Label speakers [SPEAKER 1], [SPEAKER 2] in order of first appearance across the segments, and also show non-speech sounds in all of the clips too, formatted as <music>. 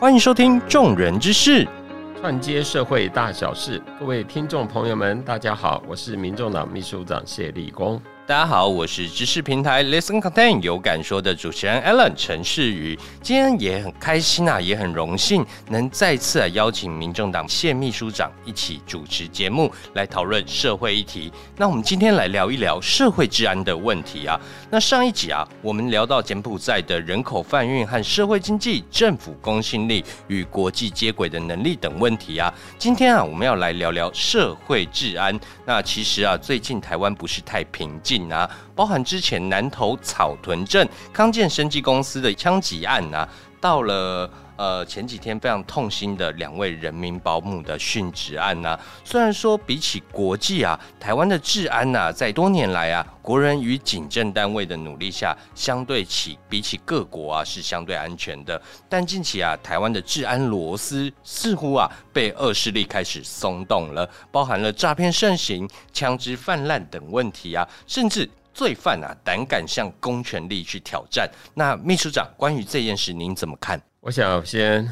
[SPEAKER 1] 欢迎收听《众人之事》。
[SPEAKER 2] 串接社会大小事，各位听众朋友们，大家好，我是民众党秘书长谢立功。
[SPEAKER 1] 大家好，我是知识平台 Listen Content 有感说的主持人 Alan 陈世宇。今天也很开心啊，也很荣幸能再次啊邀请民众党谢秘书长一起主持节目，来讨论社会议题。那我们今天来聊一聊社会治安的问题啊。那上一集啊，我们聊到柬埔寨的人口贩运和社会经济、政府公信力与国际接轨的能力等问题啊。今天啊，我们要来聊聊社会治安。那其实啊，最近台湾不是太平静。啊，包含之前南投草屯镇康健生技公司的枪击案啊，到了呃前几天非常痛心的两位人民保姆的殉职案呐。虽然说比起国际啊，台湾的治安呐，在多年来啊，国人与警政单位的努力下，相对起比起各国啊是相对安全的。但近期啊，台湾的治安螺丝似乎啊被恶势力开始松动了，包含了诈骗盛行、枪支泛滥等问题啊，甚至。罪犯啊，胆敢向公权力去挑战。那秘书长，关于这件事，您怎么看？
[SPEAKER 2] 我想先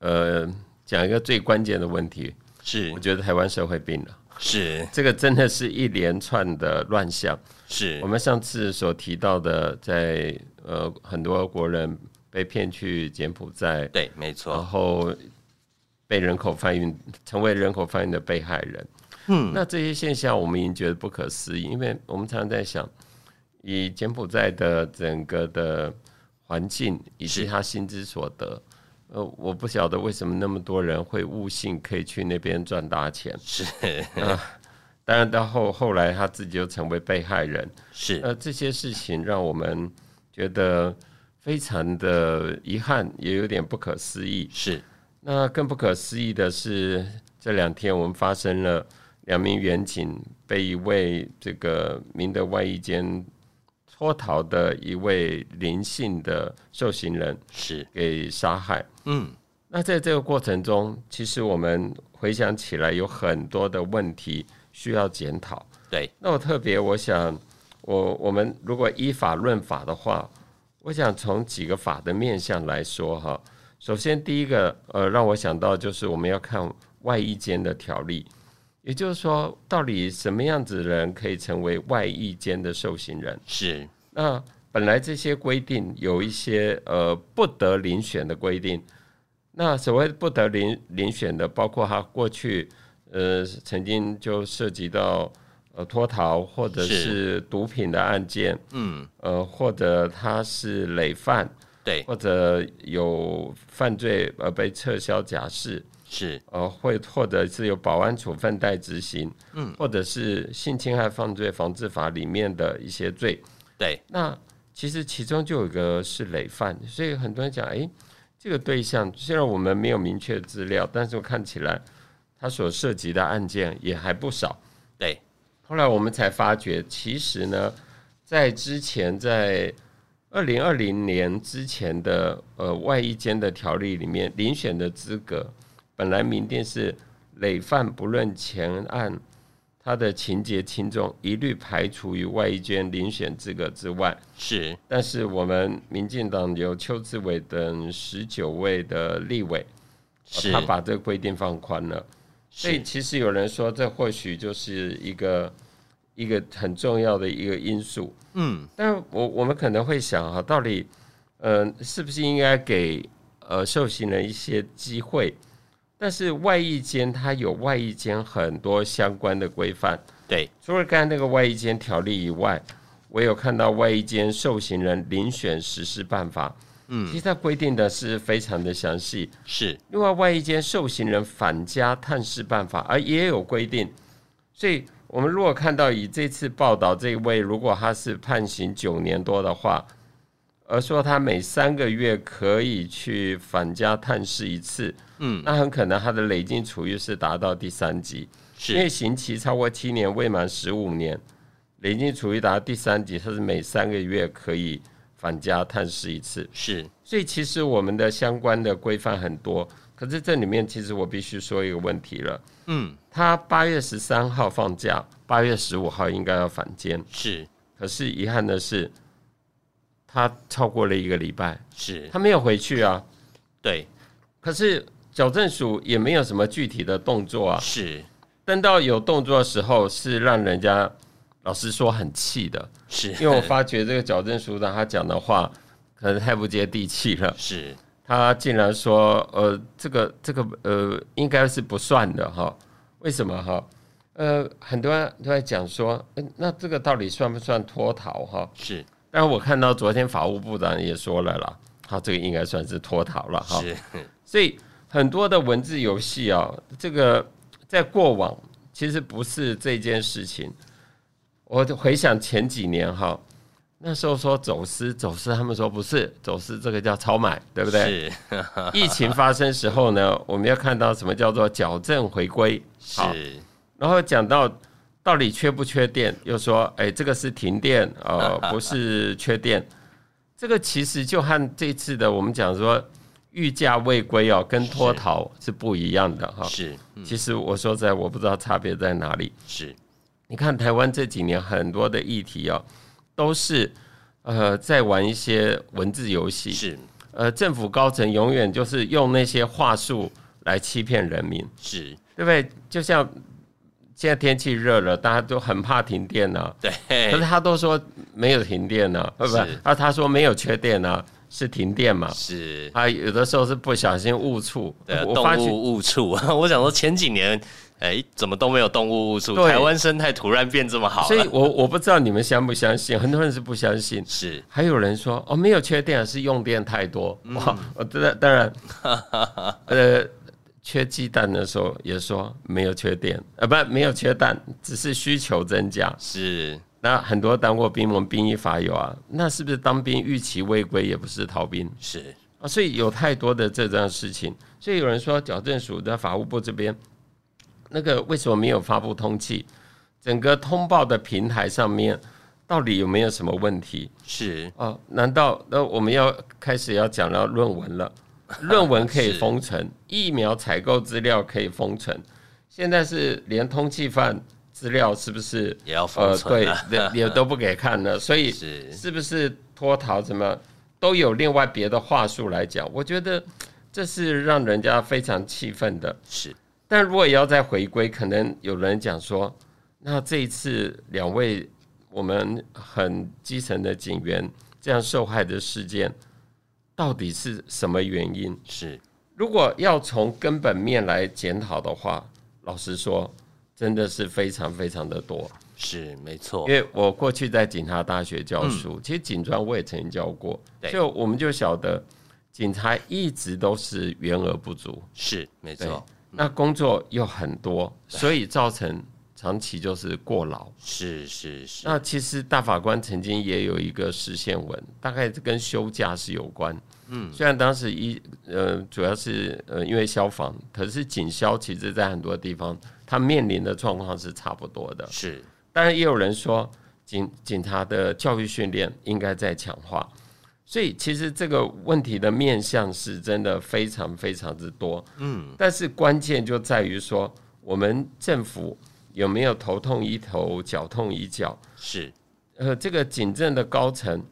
[SPEAKER 2] 呃讲一个最关键的问题，
[SPEAKER 1] 是。
[SPEAKER 2] 我觉得台湾社会病了，
[SPEAKER 1] 是。
[SPEAKER 2] 这个真的是一连串的乱象。
[SPEAKER 1] 是。
[SPEAKER 2] 我们上次所提到的，在呃很多国人被骗去柬埔寨，
[SPEAKER 1] 对，没错，
[SPEAKER 2] 然后被人口贩运，成为人口贩运的被害人。
[SPEAKER 1] 嗯，
[SPEAKER 2] 那这些现象我们已经觉得不可思议，因为我们常常在想，以柬埔寨的整个的环境以及他薪资所得，呃，我不晓得为什么那么多人会误信可以去那边赚大钱。
[SPEAKER 1] 是 <laughs>
[SPEAKER 2] 啊，当然到后后来他自己又成为被害人。
[SPEAKER 1] 是，
[SPEAKER 2] 呃，这些事情让我们觉得非常的遗憾，也有点不可思议。
[SPEAKER 1] 是，
[SPEAKER 2] 那更不可思议的是，这两天我们发生了。两名远警被一位这个明德外衣间脱逃的一位灵性的受刑人
[SPEAKER 1] 是
[SPEAKER 2] 给杀害。
[SPEAKER 1] 嗯，
[SPEAKER 2] 那在这个过程中，其实我们回想起来有很多的问题需要检讨。
[SPEAKER 1] 对，
[SPEAKER 2] 那我特别我想，我我们如果依法论法的话，我想从几个法的面向来说哈。首先，第一个呃，让我想到就是我们要看外衣间的条例。也就是说，到底什么样子的人可以成为外役间的受刑人？
[SPEAKER 1] 是
[SPEAKER 2] 那本来这些规定有一些呃不得遴选的规定。那所谓不得遴遴选的，包括他过去呃曾经就涉及到呃脱逃或者是毒品的案件，
[SPEAKER 1] 嗯
[SPEAKER 2] 呃或者他是累犯，
[SPEAKER 1] 对，
[SPEAKER 2] 或者有犯罪而被撤销假释。
[SPEAKER 1] 是，
[SPEAKER 2] 呃，会或者是有保安处分待执行，
[SPEAKER 1] 嗯，
[SPEAKER 2] 或者是性侵害犯罪防治法里面的一些罪，
[SPEAKER 1] 对。
[SPEAKER 2] 那其实其中就有一个是累犯，所以很多人讲，哎，这个对象虽然我们没有明确资料，但是我看起来他所涉及的案件也还不少，
[SPEAKER 1] 对。
[SPEAKER 2] 后来我们才发觉，其实呢，在之前在二零二零年之前的呃外衣间的条例里面，遴选的资格。本来明定是累犯不论前案，他的情节轻重，一律排除于外衣间遴选资格之外。
[SPEAKER 1] 是，
[SPEAKER 2] 但是我们民进党有邱志伟等十九位的立委，是他把这个规定放宽了。所以其实有人说，这或许就是一个一个很重要的一个因素。
[SPEAKER 1] 嗯，
[SPEAKER 2] 但我我们可能会想哈，到底呃是不是应该给呃受刑人一些机会？但是外役间它有外役间很多相关的规范，
[SPEAKER 1] 对，
[SPEAKER 2] 除了刚才那个外役间条例以外，我有看到外役间受刑人遴选实施办法，
[SPEAKER 1] 嗯，
[SPEAKER 2] 其实它规定的是非常的详细。
[SPEAKER 1] 是，
[SPEAKER 2] 另外外役间受刑人返家探视办法，而也有规定，所以我们如果看到以这次报道这一位，如果他是判刑九年多的话。而说他每三个月可以去返家探视一次，
[SPEAKER 1] 嗯，
[SPEAKER 2] 那很可能他的累进处遇是达到第三级，因为刑期超过七年未满十五年，累进处遇达到第三级，他是每三个月可以返家探视一次，
[SPEAKER 1] 是。
[SPEAKER 2] 所以其实我们的相关的规范很多，可是这里面其实我必须说一个问题了，
[SPEAKER 1] 嗯，
[SPEAKER 2] 他八月十三号放假，八月十五号应该要返监，
[SPEAKER 1] 是，
[SPEAKER 2] 可是遗憾的是。他超过了一个礼拜，
[SPEAKER 1] 是
[SPEAKER 2] 他没有回去啊。
[SPEAKER 1] 对，
[SPEAKER 2] 可是矫正署也没有什么具体的动作啊。
[SPEAKER 1] 是，
[SPEAKER 2] 等到有动作的时候，是让人家老实说很气的，
[SPEAKER 1] 是
[SPEAKER 2] 因为我发觉这个矫正署长他讲的话可能太不接地气了。<laughs>
[SPEAKER 1] 是
[SPEAKER 2] 他竟然说，呃，这个这个呃，应该是不算的哈。为什么哈？呃，很多人都在讲说，嗯，那这个到底算不算脱逃哈？
[SPEAKER 1] 是，
[SPEAKER 2] 但是我看到昨天法务部长也说了啦，他，这个应该算是脱逃了哈。
[SPEAKER 1] 是，
[SPEAKER 2] 所以很多的文字游戏啊，这个在过往其实不是这件事情。我回想前几年哈，那时候说走私，走私他们说不是走私，这个叫超买，对不对？
[SPEAKER 1] 是，<laughs>
[SPEAKER 2] 疫情发生时候呢，我们要看到什么叫做矫正回归，
[SPEAKER 1] 是，
[SPEAKER 2] 然后讲到到底缺不缺电，又说哎，这个是停电，呃，<laughs> 不是缺电，这个其实就和这次的我们讲说御驾未归哦，跟脱逃是不一样的哈。
[SPEAKER 1] 是，嗯。
[SPEAKER 2] 其实我说实在，我不知道差别在哪里。
[SPEAKER 1] 是，
[SPEAKER 2] 你看台湾这几年很多的议题哦，都是呃在玩一些文字游戏，
[SPEAKER 1] 是，
[SPEAKER 2] 呃，政府高层永远就是用那些话术来欺骗人民，
[SPEAKER 1] 是，
[SPEAKER 2] 对不对？就像现在天气热了，大家都很怕停电呢、
[SPEAKER 1] 对，
[SPEAKER 2] 可是他都说没有停电呢、呃，不
[SPEAKER 1] 是
[SPEAKER 2] 啊，他说没有缺电呢、是停电嘛？
[SPEAKER 1] 是。
[SPEAKER 2] 他有的时候是不小心误触，
[SPEAKER 1] 动物误触。<laughs> 我想说前几年，哎，怎么都没有动物误触？
[SPEAKER 2] 对
[SPEAKER 1] 台湾生态突然变这么好，
[SPEAKER 2] 所以我我不知道你们相不相信，很多人是不相信。
[SPEAKER 1] 是
[SPEAKER 2] 还有人说哦，没有缺电，是用电太多。
[SPEAKER 1] 嗯
[SPEAKER 2] 哇，我当然当然，<laughs> 呃，缺鸡蛋的时候也说没有缺电，呃，不，没有缺蛋，只是需求增加。
[SPEAKER 1] 是
[SPEAKER 2] 那很多当过兵，我们兵役法有啊，那是不是当兵逾期未归也不是逃兵
[SPEAKER 1] 是
[SPEAKER 2] 啊？所以有太多的这样的事情，所以有人说矫正署在法务部这边那个为什么没有发布通气？整个通报的平台上面到底有没有什么问题？
[SPEAKER 1] 是
[SPEAKER 2] 哦，难道那我们要开始要讲到论文了？<laughs> 论文可以封存，疫苗采购资料可以封存，现在是连通缉犯资料是不是
[SPEAKER 1] 也要封
[SPEAKER 2] 呃对，<laughs> 也也都不给看了？<laughs> 所以
[SPEAKER 1] 是
[SPEAKER 2] 是不是脱逃什么都有另外别的话术来讲？我觉得这是让人家非常气愤的。
[SPEAKER 1] 是
[SPEAKER 2] 但如果也要再回归，可能有人讲说，那这一次两位我们很基层的警员这样受害的事件，到底是什么原因？
[SPEAKER 1] 是。
[SPEAKER 2] 如果要从根本面来检讨的话，老实说，真的是非常非常的多。
[SPEAKER 1] 是没错。
[SPEAKER 2] 因，为我过去在警察大学教书，其实警专我也曾经教过，
[SPEAKER 1] 对。
[SPEAKER 2] 就我们就晓得，警察一直都是员额不足，
[SPEAKER 1] 是没错，
[SPEAKER 2] 那工作又很多，所以造成长期就是过劳。
[SPEAKER 1] 是是是，
[SPEAKER 2] 那其实大法官曾经也有一个实现文，大概跟休假是有关。嗯，虽然当时一呃主要是呃因为消防，可是警消其实在很多地方，它面临的状况是差不多的。
[SPEAKER 1] 是
[SPEAKER 2] 当然，也有人说警警察的教育训练应该在强化，所以其实这个问题的面向是真的非常非常之多。嗯，但是关键就在于说，我们政府有没有头痛医头，脚痛医脚？
[SPEAKER 1] 是
[SPEAKER 2] 呃，这个警政的高层，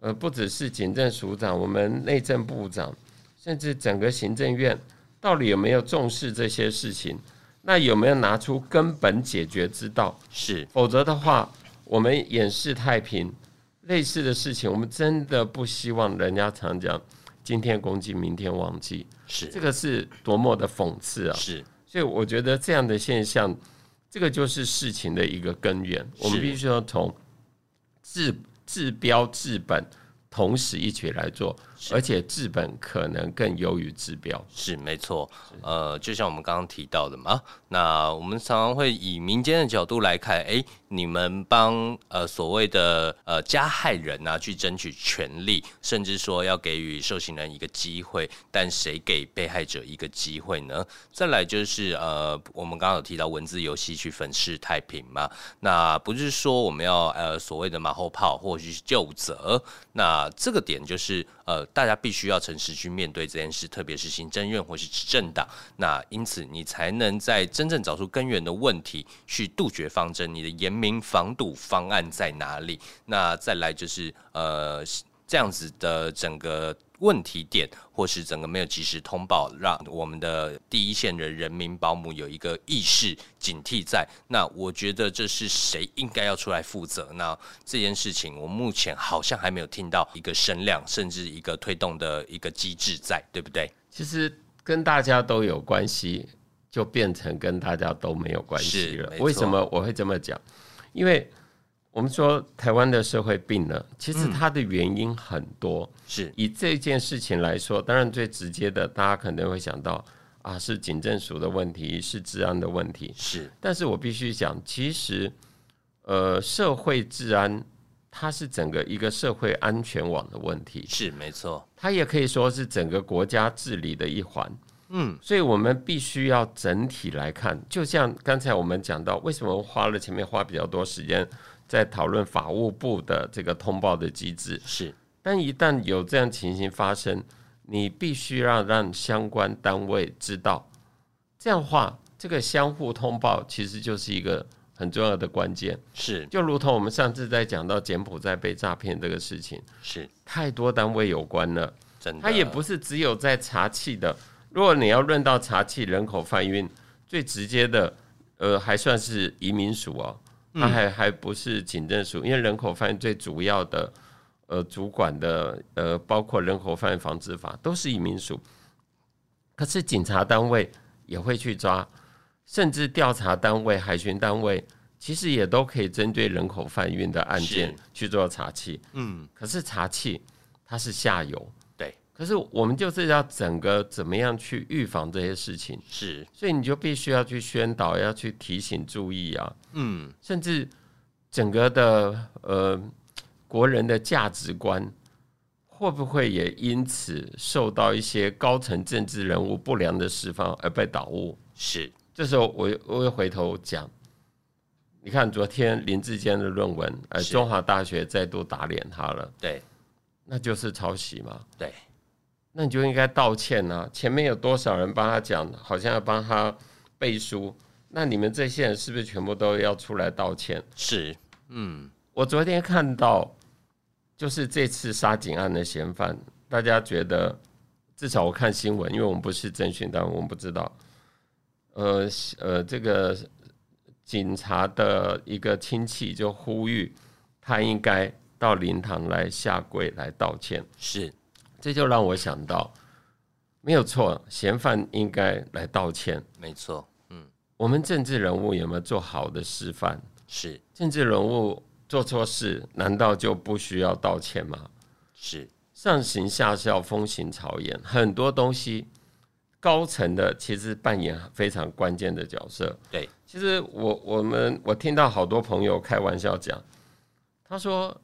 [SPEAKER 2] 呃，不只是警政署长，我们内政部长，甚至整个行政院，到底有没有重视这些事情？那有没有拿出根本解决之道？
[SPEAKER 1] 是
[SPEAKER 2] 否则的话，我们掩饰太平，类似的事情，我们真的不希望人家常讲今天攻击，明天忘记，
[SPEAKER 1] 是这
[SPEAKER 2] 个是多么的讽刺啊！
[SPEAKER 1] 是
[SPEAKER 2] 所以我觉得这样的现象，这个就是事情的一个根源。我们必须要从治治标治本同时一起来做，而且治本可能更优于治标。
[SPEAKER 1] 是没错，呃，就像我们刚刚提到的嘛，那我们常常会以民间的角度来看，诶，你们帮呃所谓的呃加害人啊去争取权利，甚至说要给予受刑人一个机会，但谁给被害者一个机会呢？再来就是呃，我们刚刚有提到文字游戏去粉饰太平嘛，那不是说我们要呃所谓的马后炮或者是就责，那这个点就是呃大家必须要诚实去面对这件事，特别是行政院或是执政党，那因此你才能在真正找出根源的问题，去杜绝方针。你的严明防堵方案在哪里？那再来就是呃。这样子的整个问题点，或是整个没有及时通报，让我们的第一线的人民保姆有一个意识警惕在。那我觉得这是谁应该要出来负责？那这件事情，我目前好像还没有听到一个声量，甚至一个推动的一个机制在，对不对？
[SPEAKER 2] 其实跟大家都有关系，就变成跟大家都没有关系了。为什么我会这么讲？因为我们说台湾的社会病了，其实它的原因很多。
[SPEAKER 1] 是
[SPEAKER 2] 以这件事情来说，当然最直接的，大家可能会想到啊，是警政署的问题，是治安的问题。
[SPEAKER 1] 是，
[SPEAKER 2] 但是我必须讲，其实呃，社会治安它是整个一个社会安全网的问题。
[SPEAKER 1] 是没错，
[SPEAKER 2] 它也可以说是整个国家治理的一环。
[SPEAKER 1] 嗯，
[SPEAKER 2] 所以我们必须要整体来看。就像刚才我们讲到，为什么花了前面花比较多时间。在讨论法务部的这个通报的机制。
[SPEAKER 1] 是，
[SPEAKER 2] 但一旦有这样情形发生，你必须要让相关单位知道，这样话，这个相互通报其实就是一个很重要的关键。
[SPEAKER 1] 是，
[SPEAKER 2] 就如同我们上次在讲到柬埔寨被诈骗这个事情，
[SPEAKER 1] 是。
[SPEAKER 2] 太多单位有关了，
[SPEAKER 1] 真的，
[SPEAKER 2] 它也不是只有在查气的。如果你要论到查气人口贩运，最直接的，呃，还算是移民署哦。它还还不是警政署，因为人口贩运最主要的呃主管的呃包括人口贩运防治法都是移民署，可是警察单位也会去抓，甚至调查单位、海巡单位其实也都可以针对人口贩运的案件去做查气。
[SPEAKER 1] 嗯，
[SPEAKER 2] 可是查气它是下游。可是我们就是要整个怎么样去预防这些事情，
[SPEAKER 1] 是，
[SPEAKER 2] 所以你就必须要去宣导，要去提醒注意啊，
[SPEAKER 1] 嗯，
[SPEAKER 2] 甚至整个的呃国人的价值观会不会也因此受到一些高层政治人物不良的释放而被导误？
[SPEAKER 1] 是，
[SPEAKER 2] 这时候我我又回头讲，你看昨天林志坚的论文，呃，中华大学再度打脸他了，
[SPEAKER 1] 对，
[SPEAKER 2] 那就是抄袭嘛，
[SPEAKER 1] 对。
[SPEAKER 2] 那你就应该道歉啊！前面有多少人帮他讲，好像要帮他背书，那你们这些人是不是全部都要出来道歉？
[SPEAKER 1] 是，嗯，
[SPEAKER 2] 我昨天看到，就是这次杀警案的嫌犯，大家觉得，至少我看新闻，因为我们不是侦讯单位，我们不知道。呃呃，这个警察的一个亲戚就呼吁，他应该到灵堂来下跪来道歉。
[SPEAKER 1] 是。
[SPEAKER 2] 这就让我想到，没有错，嫌犯应该来道歉。
[SPEAKER 1] 没错，嗯，
[SPEAKER 2] 我们政治人物有没有做好的示范？
[SPEAKER 1] 是，
[SPEAKER 2] 政治人物做错事，难道就不需要道歉吗？
[SPEAKER 1] 是，
[SPEAKER 2] 上行下效，风行草偃，很多东西，高层的其实扮演非常关键的角色。
[SPEAKER 1] 对，
[SPEAKER 2] 其实我我们我听到好多朋友开玩笑讲，他说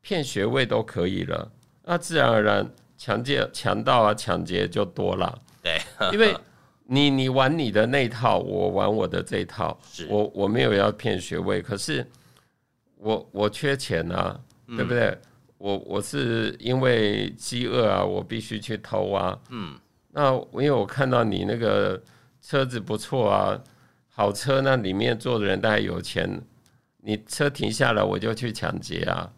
[SPEAKER 2] 骗学位都可以了，那自然而然。强奸、强盗啊，抢劫就多了。
[SPEAKER 1] 对，<laughs>
[SPEAKER 2] 因为你你玩你的那套，我玩我的这套。我我没有要骗学位，可是我我缺钱啊，对不对？我我是因为饥饿啊，我必须去偷啊。
[SPEAKER 1] 嗯，
[SPEAKER 2] 那因为我看到你那个车子不错啊，好车，那里面坐的人大概有钱，你车停下来，我就去抢劫啊。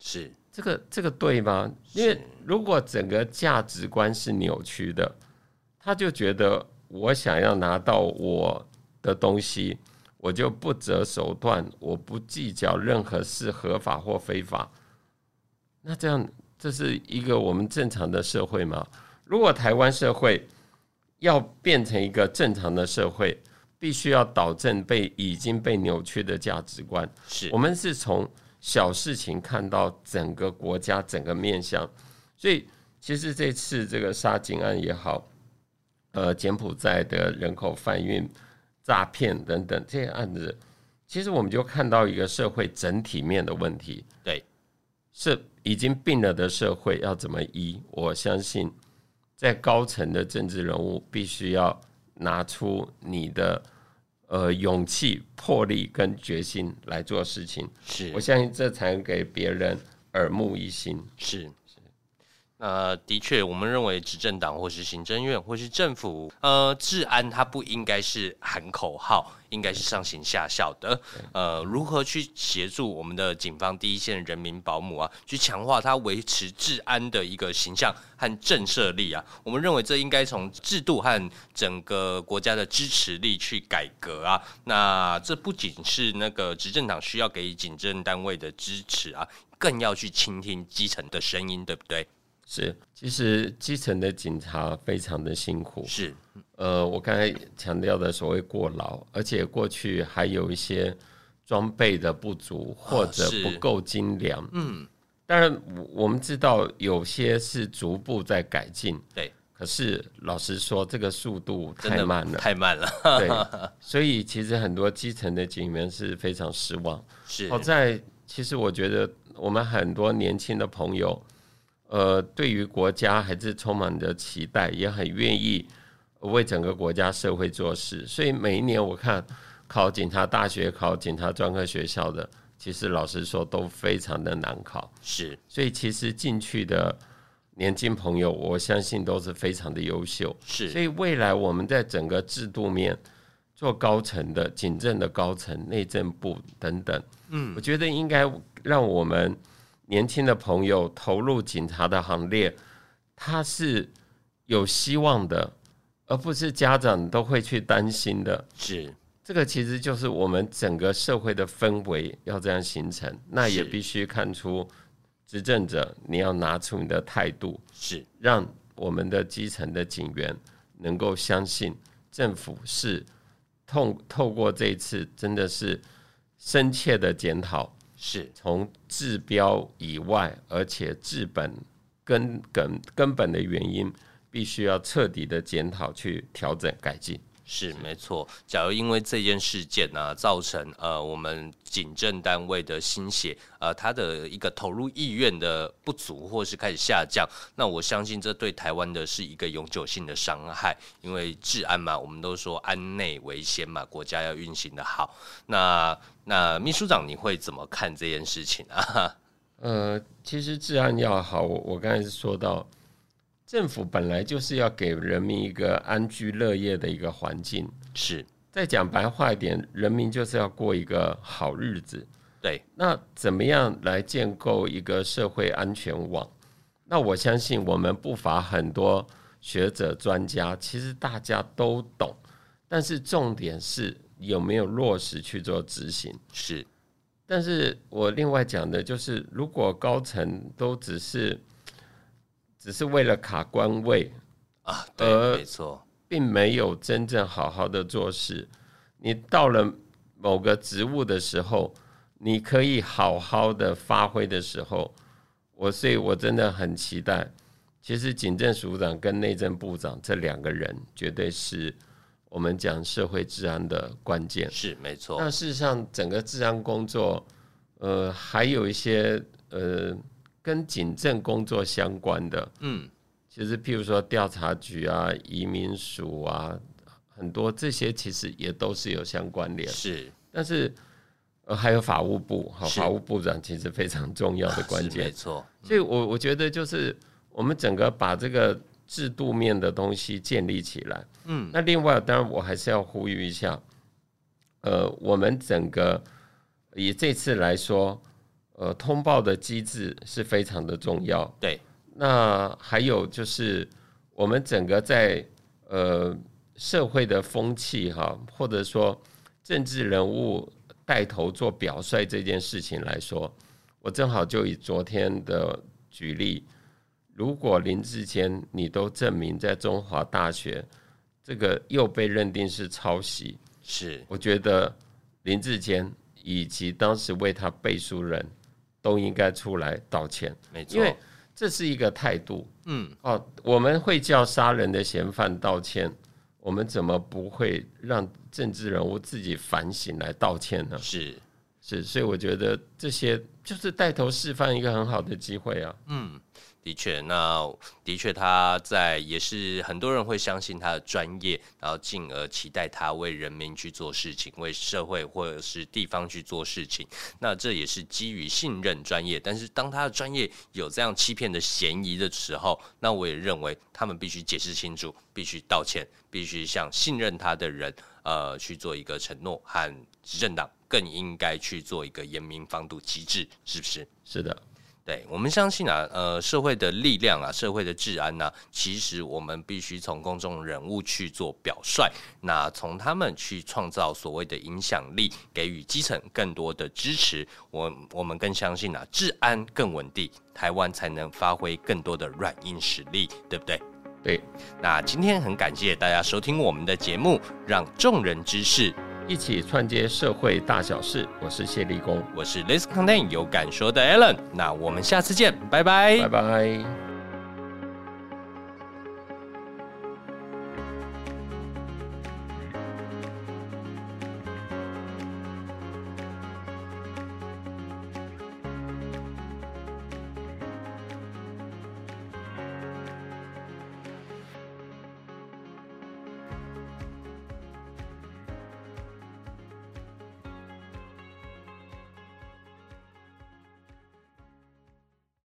[SPEAKER 1] 是。
[SPEAKER 2] 这个这个对吗？因为如果整个价值观是扭曲的，他就觉得我想要拿到我的东西，我就不择手段，我不计较任何是合法或非法。那这样这是一个我们正常的社会吗？如果台湾社会要变成一个正常的社会，必须要导正被已经被扭曲的价值观。
[SPEAKER 1] 是
[SPEAKER 2] 我们是从。小事情看到整个国家整个面相，所以其实这次这个杀警案也好，呃，柬埔寨的人口贩运、诈骗等等这些案子，其实我们就看到一个社会整体面的问题。
[SPEAKER 1] 对，
[SPEAKER 2] 是已经病了的社会要怎么医？我相信，在高层的政治人物必须要拿出你的。呃，勇气、魄力跟决心来做事情，
[SPEAKER 1] 是。
[SPEAKER 2] 我相信这才能给别人耳目一新。
[SPEAKER 1] 是是，那的确，我们认为执政党或是行政院或是政府，呃，治安它不应该是喊口号，应该是上行下效的。呃，如何去协助我们的警方第一线人民保姆啊，去强化它维持治安的一个形象和震慑力啊？我们认为这应该从制度和整个国家的支持力去改革啊。那这不仅是那个执政党需要给予警政单位的支持啊，更要去倾听基层的声音，对不对？
[SPEAKER 2] 是，其实基层的警察非常的辛苦。
[SPEAKER 1] 是，
[SPEAKER 2] 呃，我刚才强调的所谓过劳，而且过去还有一些装备的不足或者不够精良。嗯，当然我们知道有些是逐步在改进。
[SPEAKER 1] 对，
[SPEAKER 2] 可是老实说，这个速度太慢了，
[SPEAKER 1] 太慢了。
[SPEAKER 2] 对，<laughs> 所以其实很多基层的警员是非常失望。
[SPEAKER 1] 是，
[SPEAKER 2] 好在其实我觉得我们很多年轻的朋友。呃，对于国家还是充满着期待，也很愿意为整个国家社会做事。所以每一年我看考警察大学、考警察专科学校的，其实老实说都非常的难考。
[SPEAKER 1] 是，
[SPEAKER 2] 所以其实进去的年轻朋友，我相信都是非常的优秀。
[SPEAKER 1] 是，
[SPEAKER 2] 所以未来我们在整个制度面做高层的警政的高层、内政部等等，嗯，我觉得应该让我们。年轻的朋友投入警察的行列，他是有希望的，而不是家长都会去担心的。
[SPEAKER 1] 是
[SPEAKER 2] 这个，其实就是我们整个社会的氛围要这样形成。那也必须看出执政者，你要拿出你的态度，
[SPEAKER 1] 是
[SPEAKER 2] 让我们的基层的警员能够相信政府是透透过这一次，真的是深切的检讨。
[SPEAKER 1] 是
[SPEAKER 2] 从治标以外，而且治本根根根本的原因，必须要彻底的检讨、去调整、改进。
[SPEAKER 1] 是没错。假如因为这件事件呢，造成呃我们警政单位的心血，呃，他的一个投入意愿的不足，或是开始下降，那我相信这对台湾的是一个永久性的伤害。因为治安嘛，我们都说安内为先嘛，国家要运行的好。那那秘书长，你会怎么看这件事情啊？<laughs>
[SPEAKER 2] 呃，其实治安要好，我我刚才是说到。政府本来就是要给人民一个安居乐业的一个环境，
[SPEAKER 1] 是。
[SPEAKER 2] 再讲白话一点，人民就是要过一个好日子。
[SPEAKER 1] 对。
[SPEAKER 2] 那怎么样来建构一个社会安全网？那我相信我们不乏很多学者专家，其实大家都懂，但是重点是有没有落实去做执行。
[SPEAKER 1] 是。
[SPEAKER 2] 但是我另外讲的就是，如果高层都只是。只是为了卡官位
[SPEAKER 1] 啊，对，没错，
[SPEAKER 2] 并没有真正好好的做事。你到了某个职务的时候，你可以好好的发挥的时候，我所以，我真的很期待。其实，警政署长跟内政部长这两个人，绝对是我们讲社会治安的关键。
[SPEAKER 1] 是没错。
[SPEAKER 2] 那事实上，整个治安工作，呃，还有一些呃。跟警政工作相关的，嗯，其实譬如说调查局啊、移民署啊，很多这些其实也都是有相关联。
[SPEAKER 1] 是，
[SPEAKER 2] 但是呃还有法务部，好，法务部长其实非常重要的关键，
[SPEAKER 1] 没错。
[SPEAKER 2] 所以我我觉得就是我们整个把这个制度面的东西建立起来，嗯，那另外当然我还是要呼吁一下，呃，我们整个以这次来说。呃，通报的机制是非常的重要。
[SPEAKER 1] 对，
[SPEAKER 2] 那还有就是我们整个在呃社会的风气哈，或者说政治人物带头做表率这件事情来说，我正好就以昨天的举例，如果林志坚你都证明在中华大学这个又被认定是抄袭，
[SPEAKER 1] 是
[SPEAKER 2] 我觉得林志坚以及当时为他背书人。都应该出来道歉，
[SPEAKER 1] 没错，
[SPEAKER 2] 因为这是一个态度。嗯，哦，我们会叫杀人的嫌犯道歉，我们怎么不会让政治人物自己反省来道歉呢？
[SPEAKER 1] 是
[SPEAKER 2] 是，所以我觉得这些就是带头示范一个很好的机会啊。
[SPEAKER 1] 嗯。的确，那的确他在也是很多人会相信他的专业，然后进而期待他为人民去做事情，为社会或者是地方去做事情。那这也是基于信任专业。但是当他的专业有这样欺骗的嫌疑的时候，那我也认为他们必须解释清楚，必须道歉，必须向信任他的人呃去做一个承诺，和执政党更应该去做一个严明防堵机制，是不是？
[SPEAKER 2] 是的。
[SPEAKER 1] 对我们相信啊，呃，社会的力量啊，社会的治安呢，其实我们必须从公众人物去做表率，那从他们去创造所谓的影响力，给予基层更多的支持，我我们更相信啊，治安更稳定，台湾才能发挥更多的软硬实力，对不对？
[SPEAKER 2] 对。
[SPEAKER 1] 那今天很感谢大家收听我们的节目，让众人知事。
[SPEAKER 2] 一起串接社会大小事，我是谢立功，
[SPEAKER 1] 我是 Listen Content 有感说的 Alan，那我们下次见，拜拜，
[SPEAKER 2] 拜拜。